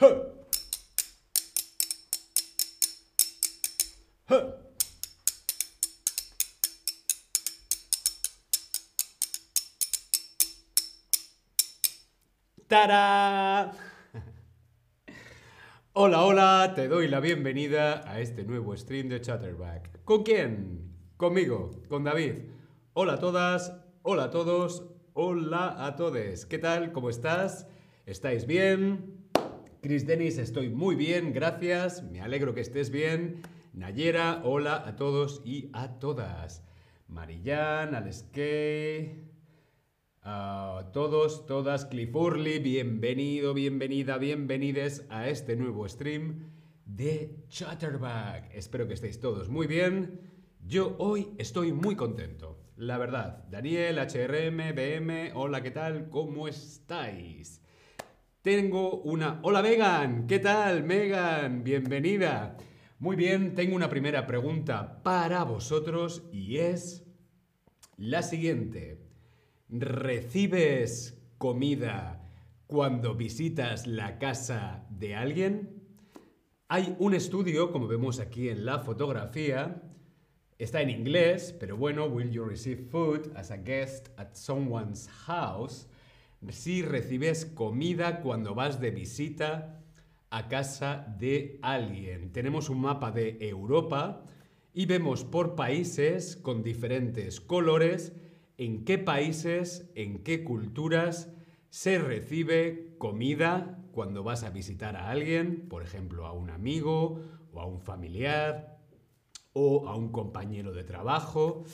¡Tara! Hola, hola, te doy la bienvenida a este nuevo stream de Chatterback. ¿Con quién? Conmigo, con David. Hola a todas, hola a todos, hola a todos. ¿Qué tal? ¿Cómo estás? ¿Estáis bien? Chris Dennis, estoy muy bien, gracias. Me alegro que estés bien. Nayera, hola a todos y a todas. Marillán, Aleskey, a todos, todas, Cliff Urley, bienvenido, bienvenida, bienvenides a este nuevo stream de Chatterback. Espero que estéis todos muy bien. Yo hoy estoy muy contento, la verdad. Daniel, HRM, BM, hola, ¿qué tal? ¿Cómo estáis? Tengo una... Hola Megan, ¿qué tal Megan? Bienvenida. Muy bien, tengo una primera pregunta para vosotros y es la siguiente. ¿Recibes comida cuando visitas la casa de alguien? Hay un estudio, como vemos aquí en la fotografía, está en inglés, pero bueno, will you receive food as a guest at someone's house? Si recibes comida cuando vas de visita a casa de alguien. Tenemos un mapa de Europa y vemos por países con diferentes colores en qué países, en qué culturas se recibe comida cuando vas a visitar a alguien, por ejemplo, a un amigo o a un familiar o a un compañero de trabajo,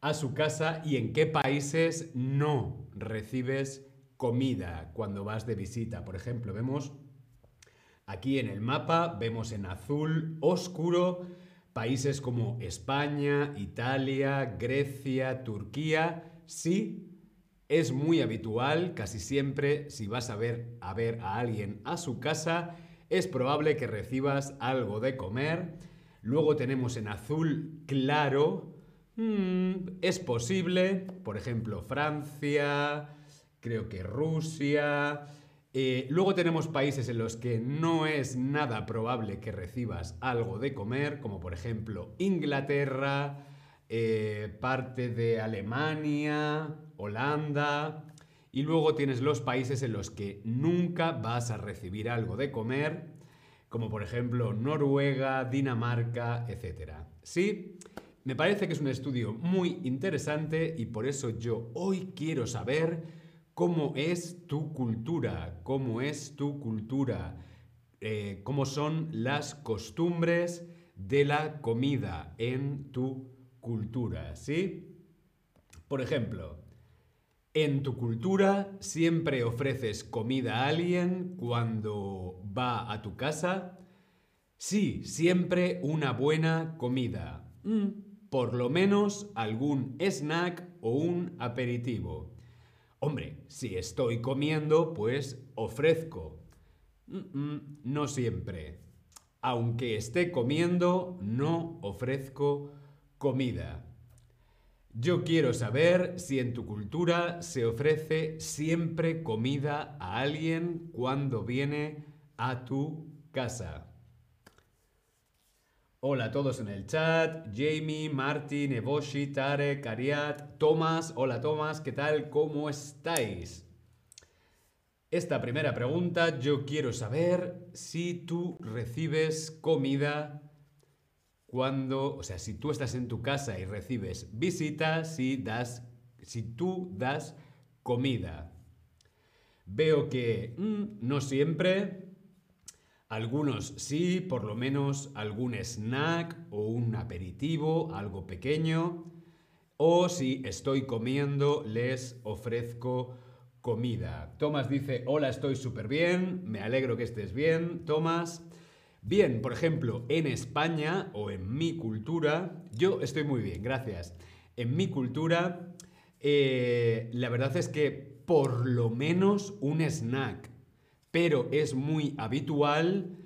a su casa y en qué países no recibes comida cuando vas de visita. Por ejemplo, vemos aquí en el mapa, vemos en azul oscuro países como España, Italia, Grecia, Turquía. Sí, es muy habitual, casi siempre, si vas a ver a, ver a alguien a su casa, es probable que recibas algo de comer. Luego tenemos en azul claro, mm, es posible, por ejemplo, Francia, creo que Rusia. Eh, luego tenemos países en los que no es nada probable que recibas algo de comer, como por ejemplo Inglaterra, eh, parte de Alemania, Holanda. Y luego tienes los países en los que nunca vas a recibir algo de comer, como por ejemplo Noruega, Dinamarca, etc. Sí, me parece que es un estudio muy interesante y por eso yo hoy quiero saber cómo es tu cultura, cómo es tu cultura, eh, cómo son las costumbres de la comida en tu cultura, ¿sí? Por ejemplo, en tu cultura siempre ofreces comida a alguien cuando va a tu casa. Sí, siempre una buena comida. Mm, por lo menos algún snack o un aperitivo. Hombre, si estoy comiendo, pues ofrezco. no siempre. Aunque esté comiendo, no ofrezco comida. Yo quiero saber si en tu cultura se ofrece siempre comida a alguien cuando viene a tu casa. Hola a todos en el chat. Jamie, Martin, Eboshi, Tarek, Ariat, Tomás. Hola Tomás, ¿qué tal? ¿Cómo estáis? Esta primera pregunta yo quiero saber si tú recibes comida cuando, o sea, si tú estás en tu casa y recibes visita, si das, si tú das comida. Veo que mm, no siempre, algunos sí, por lo menos algún snack o un aperitivo, algo pequeño. O si estoy comiendo, les ofrezco comida. Tomás dice, hola, estoy súper bien, me alegro que estés bien, Tomás. Bien, por ejemplo, en España o en mi cultura, yo estoy muy bien, gracias. En mi cultura, eh, la verdad es que por lo menos un snack pero es muy habitual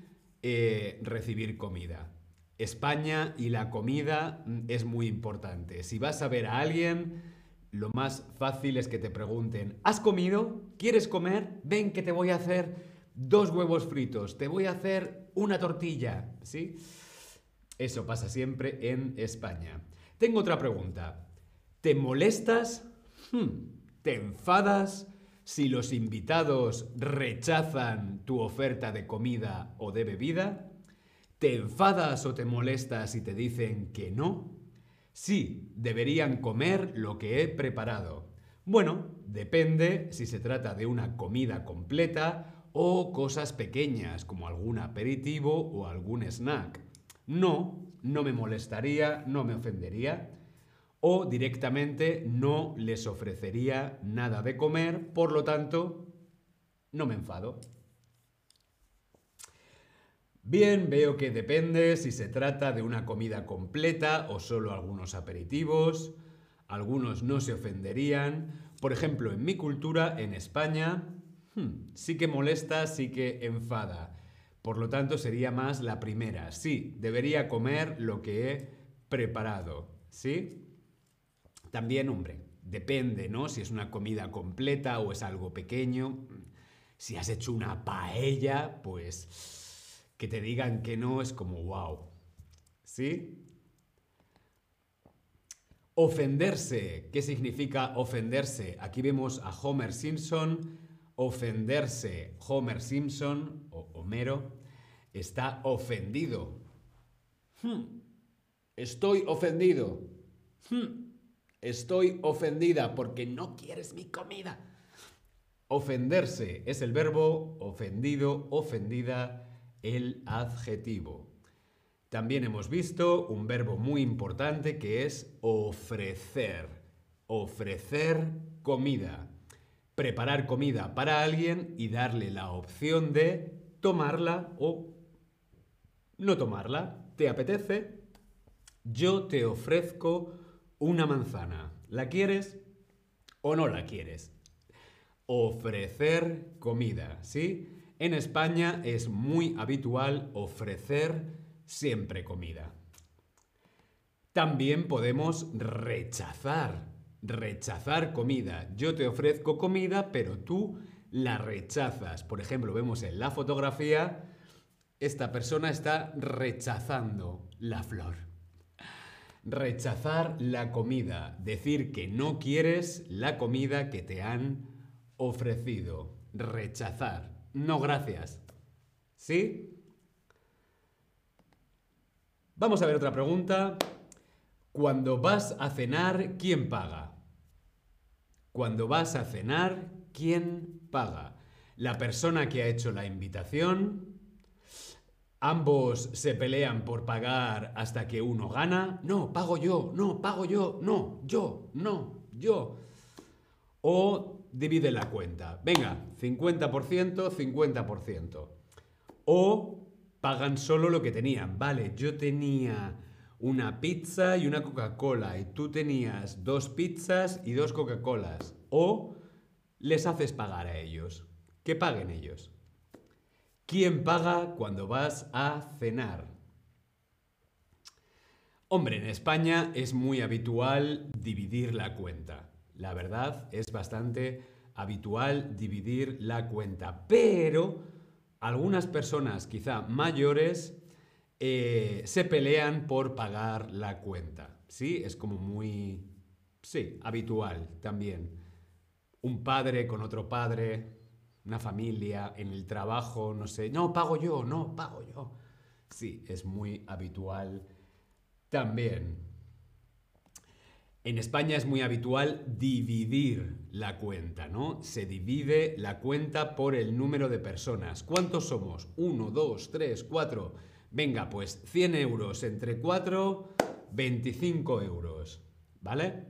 eh, recibir comida. España y la comida mm, es muy importante. Si vas a ver a alguien, lo más fácil es que te pregunten, ¿has comido? ¿Quieres comer? Ven que te voy a hacer dos huevos fritos, te voy a hacer una tortilla, ¿sí? Eso pasa siempre en España. Tengo otra pregunta. ¿Te molestas? Hmm. ¿Te enfadas si los invitados rechazan tu oferta de comida o de bebida? ¿Te enfadas o te molestas si te dicen que no? Sí, deberían comer lo que he preparado. Bueno, depende si se trata de una comida completa o cosas pequeñas como algún aperitivo o algún snack. No, no me molestaría, no me ofendería. O directamente no les ofrecería nada de comer, por lo tanto, no me enfado. Bien, veo que depende si se trata de una comida completa o solo algunos aperitivos. Algunos no se ofenderían. Por ejemplo, en mi cultura, en España, hmm, sí que molesta, sí que enfada. Por lo tanto, sería más la primera. Sí, debería comer lo que he preparado. ¿Sí? También, hombre, depende, ¿no? Si es una comida completa o es algo pequeño. Si has hecho una paella, pues que te digan que no es como wow. ¿Sí? Ofenderse. ¿Qué significa ofenderse? Aquí vemos a Homer Simpson. Ofenderse. Homer Simpson o Homero está ofendido. Hmm. Estoy ofendido. Hmm. Estoy ofendida porque no quieres mi comida. Ofenderse es el verbo, ofendido, ofendida, el adjetivo. También hemos visto un verbo muy importante que es ofrecer. Ofrecer comida. Preparar comida para alguien y darle la opción de tomarla o no tomarla. ¿Te apetece? Yo te ofrezco una manzana. ¿La quieres o no la quieres? Ofrecer comida, ¿sí? En España es muy habitual ofrecer siempre comida. También podemos rechazar, rechazar comida. Yo te ofrezco comida, pero tú la rechazas. Por ejemplo, vemos en la fotografía, esta persona está rechazando la flor. Rechazar la comida, decir que no quieres la comida que te han ofrecido. Rechazar. No gracias. ¿Sí? Vamos a ver otra pregunta. Cuando vas a cenar, ¿quién paga? Cuando vas a cenar, ¿quién paga? La persona que ha hecho la invitación. Ambos se pelean por pagar hasta que uno gana. No, pago yo, no, pago yo, no, yo, no, yo. O divide la cuenta. Venga, 50%, 50%. O pagan solo lo que tenían. Vale, yo tenía una pizza y una Coca-Cola y tú tenías dos pizzas y dos Coca-Colas. O les haces pagar a ellos. Que paguen ellos. ¿Quién paga cuando vas a cenar? Hombre, en España es muy habitual dividir la cuenta. La verdad es bastante habitual dividir la cuenta. Pero algunas personas quizá mayores eh, se pelean por pagar la cuenta. ¿Sí? Es como muy, sí, habitual también. Un padre con otro padre, una familia, en el trabajo, no sé, no, pago yo, no, pago yo. Sí, es muy habitual también. En España es muy habitual dividir la cuenta, ¿no? Se divide la cuenta por el número de personas. ¿Cuántos somos? Uno, dos, tres, cuatro. Venga, pues 100 euros entre 4, 25 euros. ¿Vale?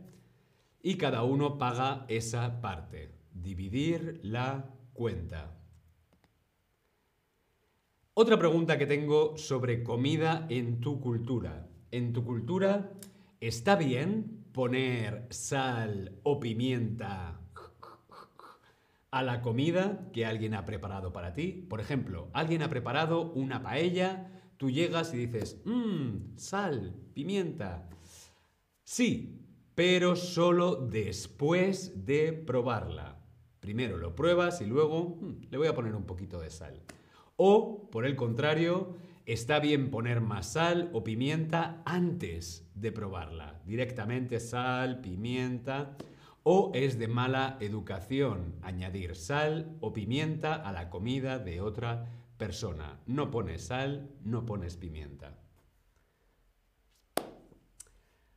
Y cada uno paga esa parte. Dividir la cuenta. Otra pregunta que tengo sobre comida en tu cultura. En tu cultura, ¿está bien poner sal o pimienta a la comida que alguien ha preparado para ti. Por ejemplo, alguien ha preparado una paella, tú llegas y dices, mmm, sal, pimienta. Sí, pero solo después de probarla. Primero lo pruebas y luego mm, le voy a poner un poquito de sal. O, por el contrario, está bien poner más sal o pimienta antes de probarla. Directamente sal, pimienta. O es de mala educación añadir sal o pimienta a la comida de otra persona. No pones sal, no pones pimienta.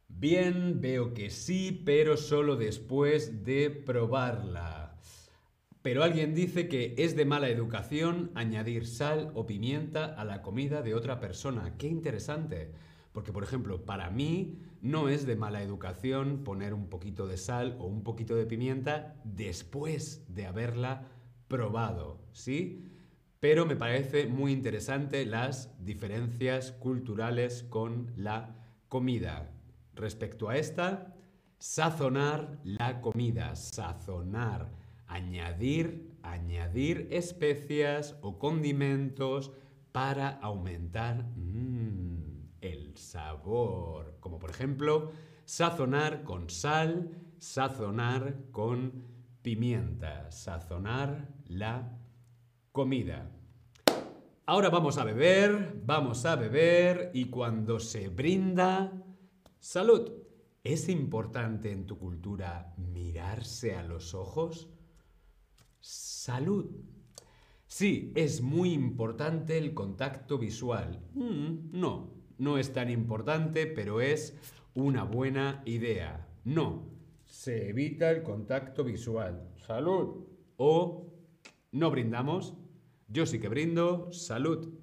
Bien, veo que sí, pero solo después de probarla. Pero alguien dice que es de mala educación añadir sal o pimienta a la comida de otra persona. Qué interesante. Porque, por ejemplo, para mí no es de mala educación poner un poquito de sal o un poquito de pimienta después de haberla probado, ¿sí? Pero me parece muy interesante las diferencias culturales con la comida. Respecto a esta, sazonar la comida, sazonar añadir, añadir especias o condimentos para aumentar mm, el sabor. Como por ejemplo, sazonar con sal, sazonar con pimienta, sazonar la comida. Ahora vamos a beber, vamos a beber y cuando se brinda, salud. ¿Es importante en tu cultura mirarse a los ojos? Salud. Sí, es muy importante el contacto visual. Mm, no, no es tan importante, pero es una buena idea. No, se evita el contacto visual. Salud. O no brindamos. Yo sí que brindo. Salud.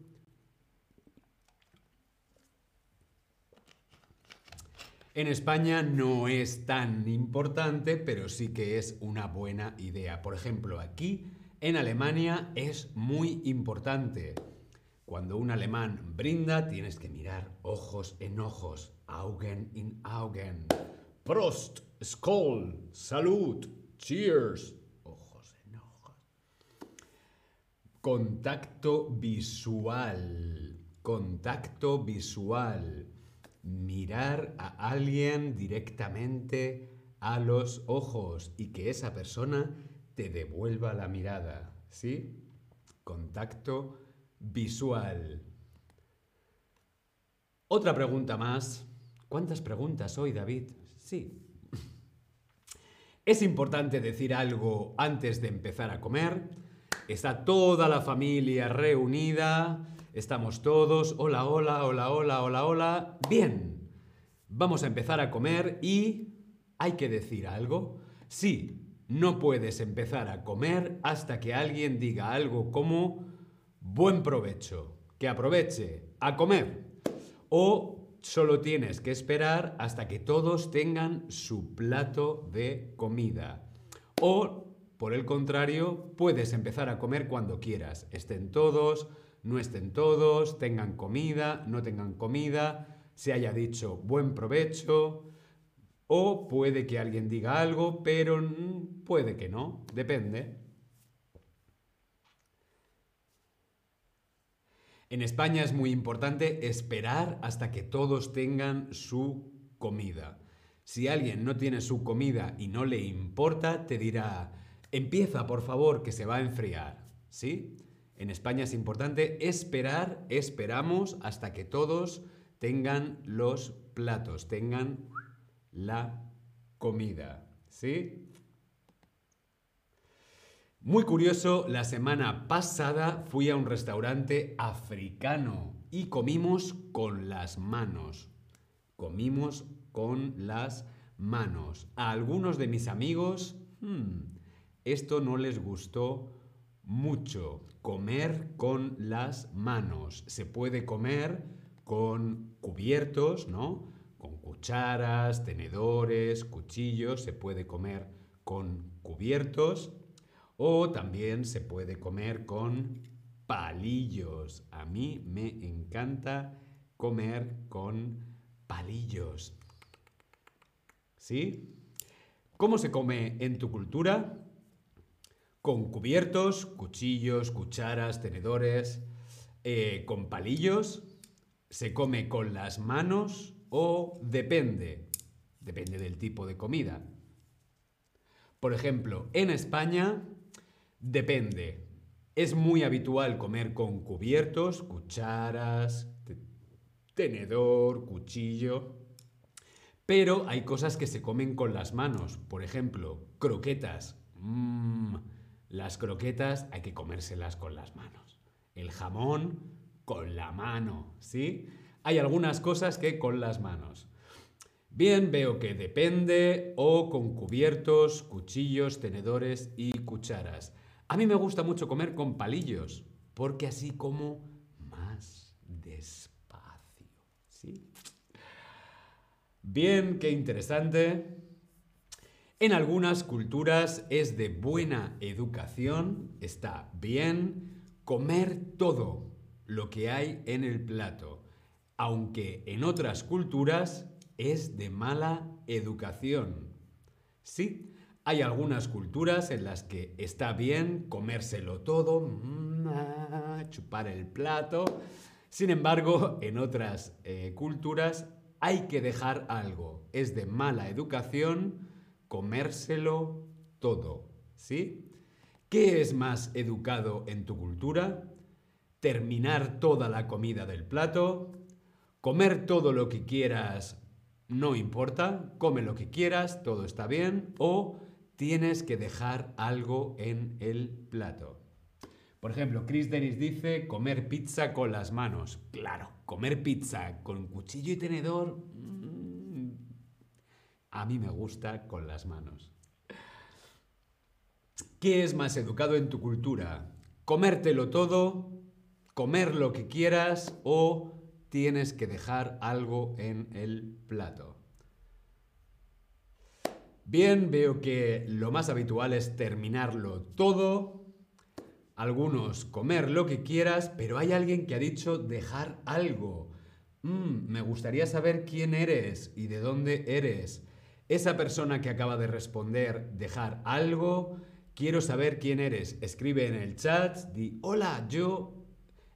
En España no es tan importante, pero sí que es una buena idea. Por ejemplo, aquí en Alemania es muy importante. Cuando un alemán brinda, tienes que mirar ojos en ojos, Augen in Augen. Prost, Skoll, Salud, Cheers, ojos en ojos. Contacto visual, contacto visual mirar a alguien directamente a los ojos y que esa persona te devuelva la mirada. ¿Sí? Contacto visual. Otra pregunta más. ¿Cuántas preguntas hoy, David? Sí. ¿Es importante decir algo antes de empezar a comer? Está toda la familia reunida Estamos todos, hola, hola, hola, hola, hola, hola. Bien, vamos a empezar a comer y hay que decir algo. Sí, no puedes empezar a comer hasta que alguien diga algo como buen provecho, que aproveche a comer. O solo tienes que esperar hasta que todos tengan su plato de comida. O, por el contrario, puedes empezar a comer cuando quieras. Estén todos, no estén todos, tengan comida, no tengan comida, se haya dicho buen provecho, o puede que alguien diga algo, pero puede que no, depende. En España es muy importante esperar hasta que todos tengan su comida. Si alguien no tiene su comida y no le importa, te dirá, empieza por favor que se va a enfriar. ¿Sí? En España es importante esperar, esperamos hasta que todos tengan los platos, tengan la comida. ¿Sí? Muy curioso, la semana pasada fui a un restaurante africano y comimos con las manos. Comimos con las manos. A algunos de mis amigos, hmm, esto no les gustó mucho. Comer con las manos. Se puede comer con cubiertos, ¿no? Con cucharas, tenedores, cuchillos. Se puede comer con cubiertos. O también se puede comer con palillos. A mí me encanta comer con palillos. ¿Sí? ¿Cómo se come en tu cultura? Con cubiertos, cuchillos, cucharas, tenedores, eh, con palillos, se come con las manos o depende, depende del tipo de comida. Por ejemplo, en España Depende. Es muy habitual comer con cubiertos, cucharas, tenedor, cuchillo. Pero hay cosas que se comen con las manos. Por ejemplo, croquetas. Mmm, las croquetas hay que comérselas con las manos. El jamón con la mano, ¿sí? Hay algunas cosas que con las manos. Bien, veo que depende o con cubiertos, cuchillos, tenedores y cucharas. A mí me gusta mucho comer con palillos, porque así como más despacio. ¿Sí? Bien, qué interesante. En algunas culturas es de buena educación, está bien, comer todo lo que hay en el plato, aunque en otras culturas es de mala educación. Sí, hay algunas culturas en las que está bien comérselo todo, mm, ah, chupar el plato. Sin embargo, en otras eh, culturas hay que dejar algo. Es de mala educación comérselo todo. ¿Sí? ¿Qué es más educado en tu cultura? ¿Terminar toda la comida del plato? ¿Comer todo lo que quieras no importa, come lo que quieras, todo está bien, o tienes que dejar algo en el plato. Por ejemplo, Chris Dennis dice comer pizza con las manos. Claro, comer pizza con cuchillo y tenedor. A mí me gusta con las manos. ¿Qué es más educado en tu cultura? ¿Comértelo todo? ¿Comer lo que quieras? ¿O tienes que dejar algo en el plato. Bien, veo que lo más habitual es terminarlo todo. Algunos comer lo que quieras, pero hay alguien que ha dicho dejar algo. Mm, me gustaría saber quién eres y de dónde eres. Esa persona que acaba de responder dejar algo, quiero saber quién eres. Escribe en el chat, di hola, yo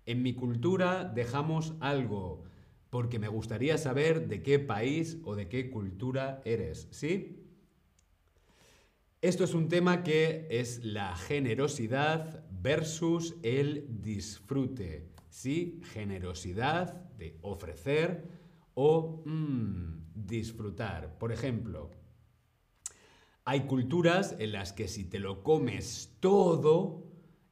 en mi cultura dejamos algo, porque me gustaría saber de qué país o de qué cultura eres, ¿sí? Esto es un tema que es la generosidad versus el disfrute, ¿sí? Generosidad de ofrecer o mm, disfrutar. Por ejemplo, hay culturas en las que si te lo comes todo,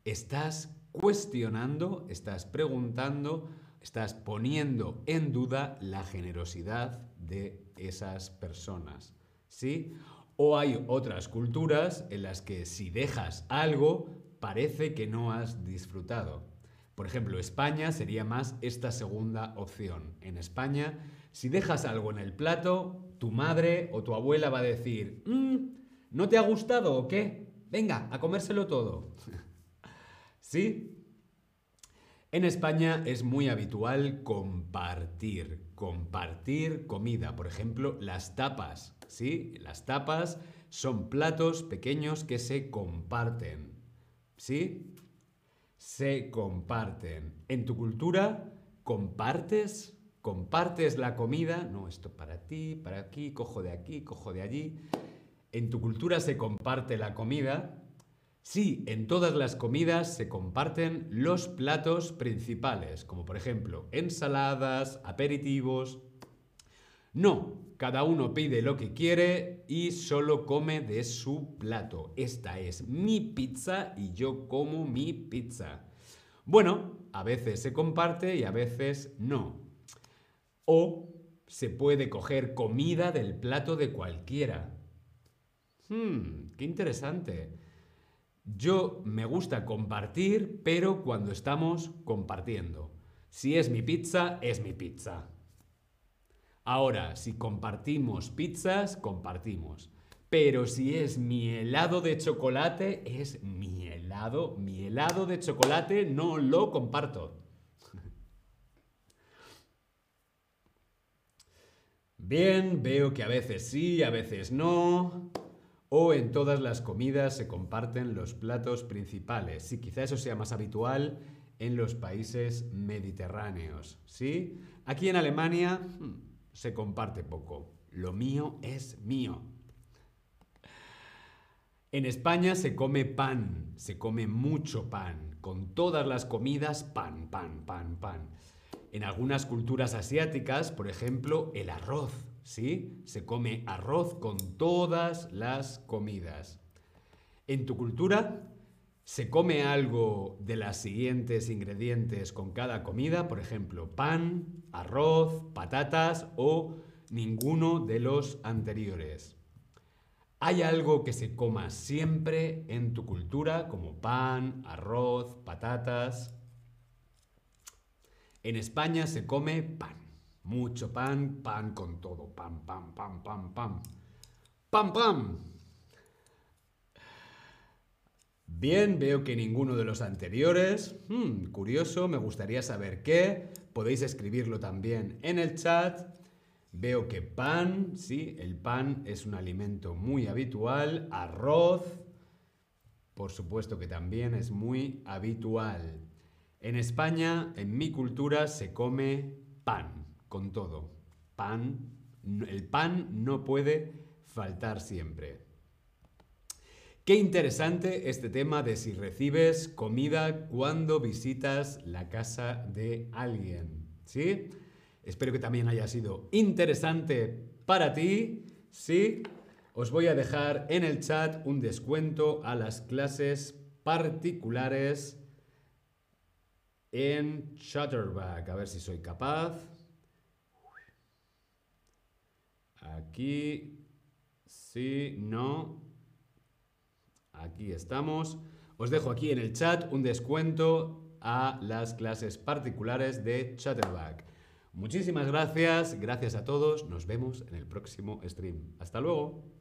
estás cuestionando, estás preguntando, estás poniendo en duda la generosidad de esas personas. ¿Sí? O hay otras culturas en las que si dejas algo, parece que no has disfrutado. Por ejemplo, España sería más esta segunda opción. En España, si dejas algo en el plato, tu madre o tu abuela va a decir, mm, ¿no te ha gustado o qué? Venga, a comérselo todo. ¿Sí? En España es muy habitual compartir, compartir comida. Por ejemplo, las tapas, ¿sí? Las tapas son platos pequeños que se comparten, ¿sí? Se comparten. En tu cultura, compartes, compartes la comida. No, esto para ti, para aquí, cojo de aquí, cojo de allí. En tu cultura se comparte la comida. Sí, en todas las comidas se comparten los platos principales, como por ejemplo ensaladas, aperitivos. No, cada uno pide lo que quiere y solo come de su plato. Esta es mi pizza y yo como mi pizza. Bueno, a veces se comparte y a veces no. O se puede coger comida del plato de cualquiera. Hmm, qué interesante. Yo me gusta compartir, pero cuando estamos compartiendo. Si es mi pizza, es mi pizza. Ahora, si compartimos pizzas, compartimos. Pero si es mi helado de chocolate, es mi helado. Mi helado de chocolate no lo comparto. Bien, veo que a veces sí, a veces no o en todas las comidas se comparten los platos principales. Sí, quizá eso sea más habitual en los países mediterráneos. ¿Sí? Aquí en Alemania hmm, se comparte poco. Lo mío es mío. En España se come pan, se come mucho pan, con todas las comidas pan, pan, pan, pan. En algunas culturas asiáticas, por ejemplo, el arroz, ¿sí? Se come arroz con todas las comidas. En tu cultura, ¿se come algo de las siguientes ingredientes con cada comida? Por ejemplo, pan, arroz, patatas o ninguno de los anteriores. ¿Hay algo que se coma siempre en tu cultura, como pan, arroz, patatas? En España se come pan. Mucho pan, pan con todo. Pan, pan, pan, pan, pan. ¡Pam, pam! Bien, veo que ninguno de los anteriores. Hmm, curioso, me gustaría saber qué. Podéis escribirlo también en el chat. Veo que pan, sí, el pan es un alimento muy habitual. Arroz, por supuesto que también es muy habitual. En España, en mi cultura, se come pan, con todo. Pan, el pan no puede faltar siempre. Qué interesante este tema de si recibes comida cuando visitas la casa de alguien. ¿Sí? Espero que también haya sido interesante para ti. Sí, os voy a dejar en el chat un descuento a las clases particulares en Shutterback. A ver si soy capaz. Aquí, sí, no. Aquí estamos. Os dejo aquí en el chat un descuento a las clases particulares de Chatterback. Muchísimas gracias, gracias a todos, nos vemos en el próximo stream. Hasta luego.